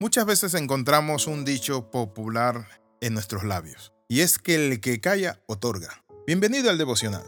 Muchas veces encontramos un dicho popular en nuestros labios, y es que el que calla otorga. Bienvenido al devocional.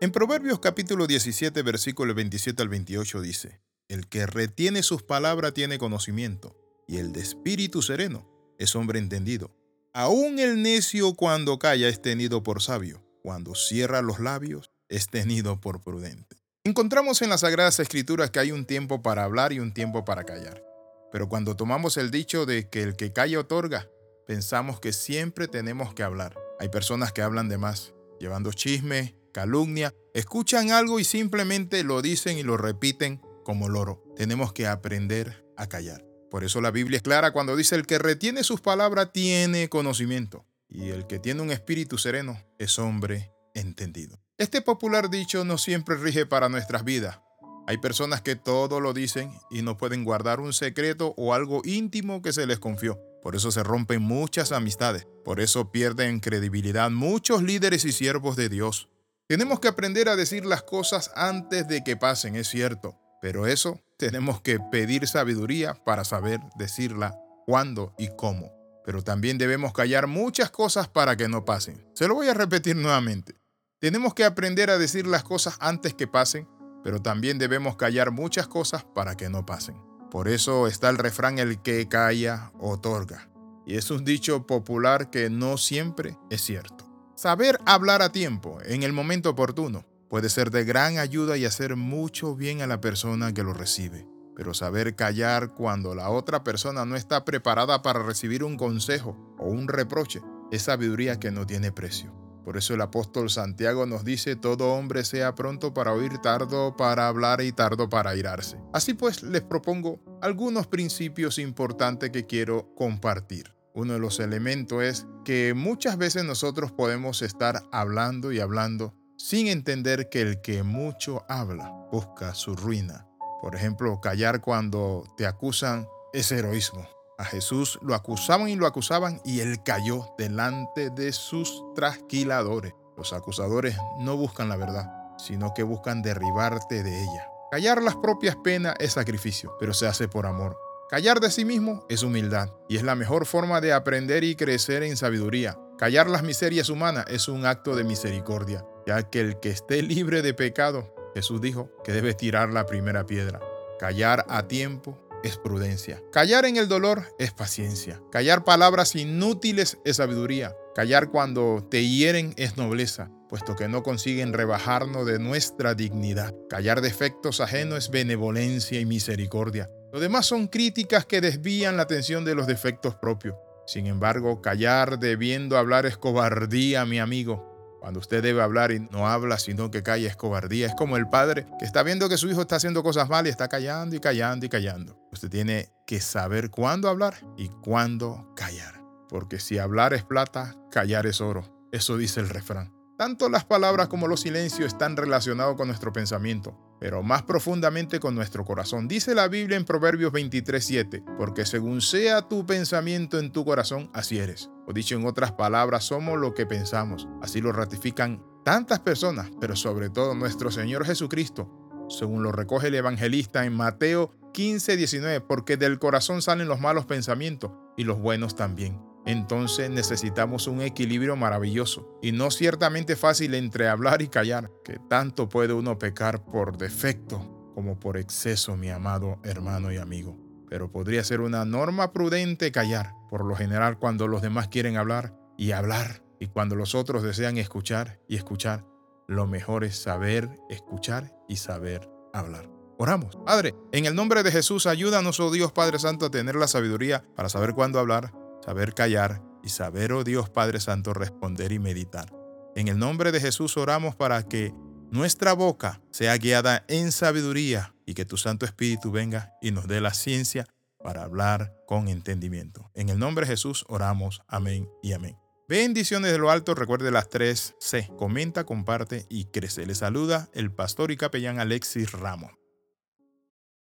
En Proverbios capítulo 17, versículo 27 al 28 dice, El que retiene sus palabras tiene conocimiento, y el de espíritu sereno es hombre entendido. Aún el necio cuando calla es tenido por sabio, cuando cierra los labios es tenido por prudente. Encontramos en las Sagradas Escrituras que hay un tiempo para hablar y un tiempo para callar. Pero cuando tomamos el dicho de que el que calla otorga, pensamos que siempre tenemos que hablar. Hay personas que hablan de más, llevando chisme, calumnia, escuchan algo y simplemente lo dicen y lo repiten como loro. Tenemos que aprender a callar. Por eso la Biblia es clara cuando dice el que retiene sus palabras tiene conocimiento y el que tiene un espíritu sereno es hombre entendido. Este popular dicho no siempre rige para nuestras vidas, hay personas que todo lo dicen y no pueden guardar un secreto o algo íntimo que se les confió. Por eso se rompen muchas amistades. Por eso pierden credibilidad muchos líderes y siervos de Dios. Tenemos que aprender a decir las cosas antes de que pasen, es cierto. Pero eso tenemos que pedir sabiduría para saber decirla cuándo y cómo. Pero también debemos callar muchas cosas para que no pasen. Se lo voy a repetir nuevamente. Tenemos que aprender a decir las cosas antes que pasen pero también debemos callar muchas cosas para que no pasen. Por eso está el refrán el que calla otorga. Y es un dicho popular que no siempre es cierto. Saber hablar a tiempo, en el momento oportuno, puede ser de gran ayuda y hacer mucho bien a la persona que lo recibe. Pero saber callar cuando la otra persona no está preparada para recibir un consejo o un reproche es sabiduría que no tiene precio. Por eso el apóstol Santiago nos dice, todo hombre sea pronto para oír, tardo para hablar y tardo para airarse. Así pues, les propongo algunos principios importantes que quiero compartir. Uno de los elementos es que muchas veces nosotros podemos estar hablando y hablando sin entender que el que mucho habla busca su ruina. Por ejemplo, callar cuando te acusan es heroísmo. A Jesús lo acusaban y lo acusaban y él cayó delante de sus trasquiladores. Los acusadores no buscan la verdad, sino que buscan derribarte de ella. Callar las propias penas es sacrificio, pero se hace por amor. Callar de sí mismo es humildad y es la mejor forma de aprender y crecer en sabiduría. Callar las miserias humanas es un acto de misericordia, ya que el que esté libre de pecado, Jesús dijo que debe tirar la primera piedra. Callar a tiempo es prudencia. Callar en el dolor es paciencia. Callar palabras inútiles es sabiduría. Callar cuando te hieren es nobleza, puesto que no consiguen rebajarnos de nuestra dignidad. Callar defectos ajenos es benevolencia y misericordia. Lo demás son críticas que desvían la atención de los defectos propios. Sin embargo, callar debiendo hablar es cobardía, mi amigo. Cuando usted debe hablar y no habla, sino que calla, es cobardía. Es como el padre que está viendo que su hijo está haciendo cosas mal y está callando y callando y callando. Usted tiene que saber cuándo hablar y cuándo callar. Porque si hablar es plata, callar es oro. Eso dice el refrán. Tanto las palabras como los silencios están relacionados con nuestro pensamiento, pero más profundamente con nuestro corazón. Dice la Biblia en Proverbios 23:7, porque según sea tu pensamiento en tu corazón, así eres. O dicho en otras palabras, somos lo que pensamos. Así lo ratifican tantas personas, pero sobre todo nuestro Señor Jesucristo, según lo recoge el evangelista en Mateo 15:19, porque del corazón salen los malos pensamientos y los buenos también entonces necesitamos un equilibrio maravilloso y no ciertamente fácil entre hablar y callar, que tanto puede uno pecar por defecto como por exceso, mi amado hermano y amigo. Pero podría ser una norma prudente callar, por lo general cuando los demás quieren hablar y hablar, y cuando los otros desean escuchar y escuchar, lo mejor es saber escuchar y saber hablar. Oramos. Padre, en el nombre de Jesús, ayúdanos, oh Dios Padre Santo, a tener la sabiduría para saber cuándo hablar saber callar y saber, oh Dios Padre Santo, responder y meditar. En el nombre de Jesús oramos para que nuestra boca sea guiada en sabiduría y que tu Santo Espíritu venga y nos dé la ciencia para hablar con entendimiento. En el nombre de Jesús oramos. Amén y amén. Bendiciones de lo alto, recuerde las tres C. Comenta, comparte y crece. Le saluda el pastor y capellán Alexis Ramos.